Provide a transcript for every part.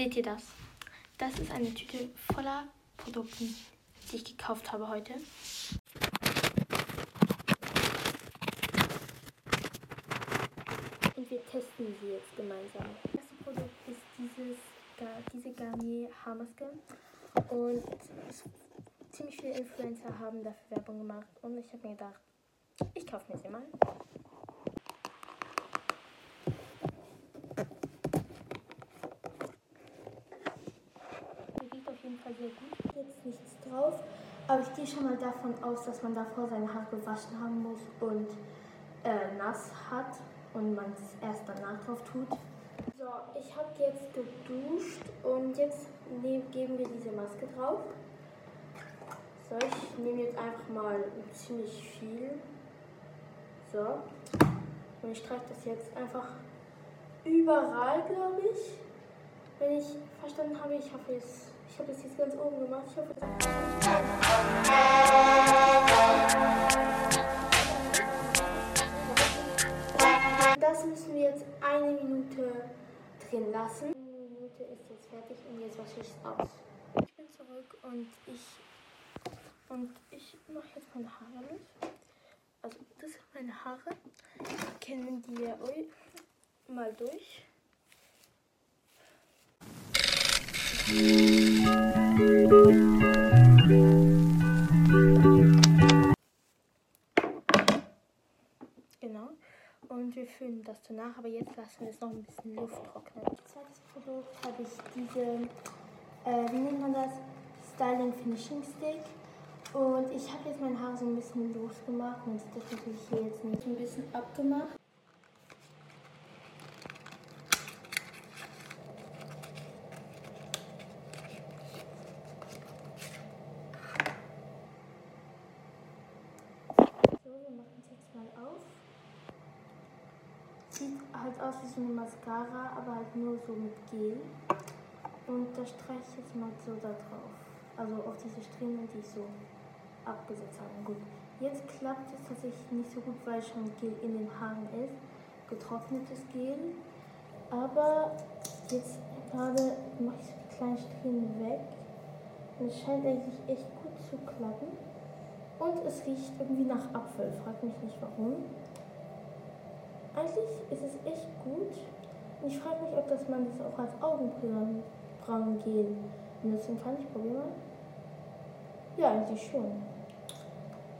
Seht ihr das? Das ist eine Tüte voller Produkte, die ich gekauft habe heute. Und wir testen sie jetzt gemeinsam. Das erste Produkt ist dieses, diese Garnier Haarmaske. Und ziemlich viele Influencer haben dafür Werbung gemacht. Und ich habe mir gedacht, ich kaufe mir sie mal. Fall sehr gut. Jetzt nichts drauf. Aber ich gehe schon mal davon aus, dass man davor seine Haare gewaschen haben muss und äh, nass hat und man es erst danach drauf tut. So, ich habe jetzt geduscht und jetzt nehm, geben wir diese Maske drauf. So, ich nehme jetzt einfach mal ziemlich viel. So. Und ich streiche das jetzt einfach überall, glaube ich. Wenn ich verstanden habe, ich hoffe, es ich habe das jetzt ganz oben gemacht. Ich hoffe, das müssen wir jetzt eine Minute drin lassen. Eine Minute ist jetzt fertig und jetzt wasche ich es aus. Ich bin zurück und ich und ich mache jetzt meine Haare nicht. Also das sind meine Haare. Kennen die ja mal durch. Genau. Und wir füllen das danach, aber jetzt lassen wir es noch ein bisschen Luft trocknen. Als zweites Produkt habe ich diese, äh, wie nennt man das? Styling Finishing Stick. Und ich habe jetzt mein Haar so ein bisschen losgemacht und das natürlich hier jetzt nicht ein bisschen abgemacht. Sieht halt aus wie so eine Mascara, aber halt nur so mit Gel. Und da streiche ich jetzt mal so da drauf. Also auf diese Strähnen, die ich so abgesetzt habe. Gut. Jetzt klappt es tatsächlich nicht so gut, weil schon Gel in den Haaren ist. Getrocknetes Gel. Aber jetzt gerade mache ich die kleinen Strähnen weg. Und es scheint eigentlich echt gut zu klappen. Und es riecht irgendwie nach Apfel. Frag mich nicht warum. Eigentlich ist es echt gut. Und ich frage mich, ob das man das auch als Augenbrauengel benutzen kann. Ich probiere mal. Ja, eigentlich schon.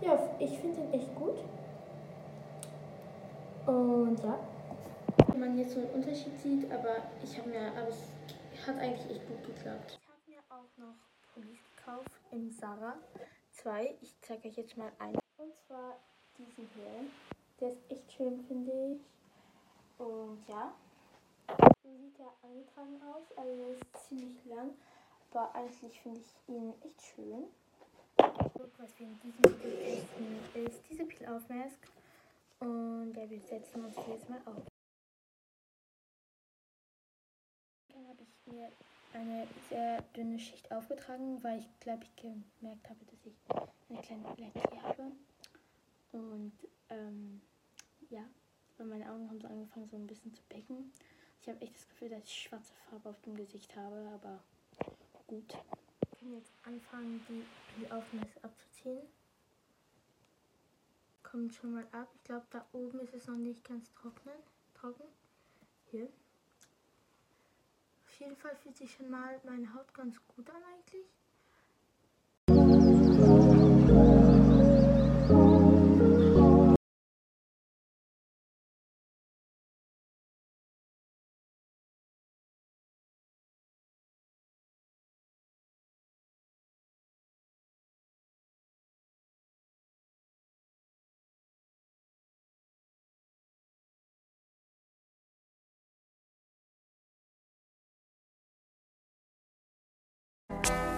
Ja, ich finde den echt gut. Und ja. Wenn man jetzt so einen Unterschied sieht, aber ich habe mir, aber es hat eigentlich echt gut geklappt. Ich habe mir auch noch Pullis gekauft im Sarah 2. Ich zeige euch jetzt mal einen. Und zwar diesen hier. Der ist echt schön, finde ich. Und ja, so sieht er angetragen aus. Also er ist ziemlich lang, aber eigentlich finde ich ihn echt schön. Was wir in diesem Video testen, ist diese Peel-Off-Mask. Und ja, wir setzen uns jetzt mal auf. Dann habe ich mir eine sehr dünne Schicht aufgetragen, weil ich glaube, ich gemerkt habe, dass ich eine kleine Allergie habe. Und ähm, ja, weil meine Augen haben so angefangen so ein bisschen zu becken. Ich habe echt das Gefühl, dass ich schwarze Farbe auf dem Gesicht habe, aber gut. Wir können jetzt anfangen, die, die Aufmesse abzuziehen. Kommt schon mal ab. Ich glaube, da oben ist es noch nicht ganz trocknen, trocken. Hier. Jeden Fall fühlt sich schon mal meine Haut ganz gut an eigentlich. you.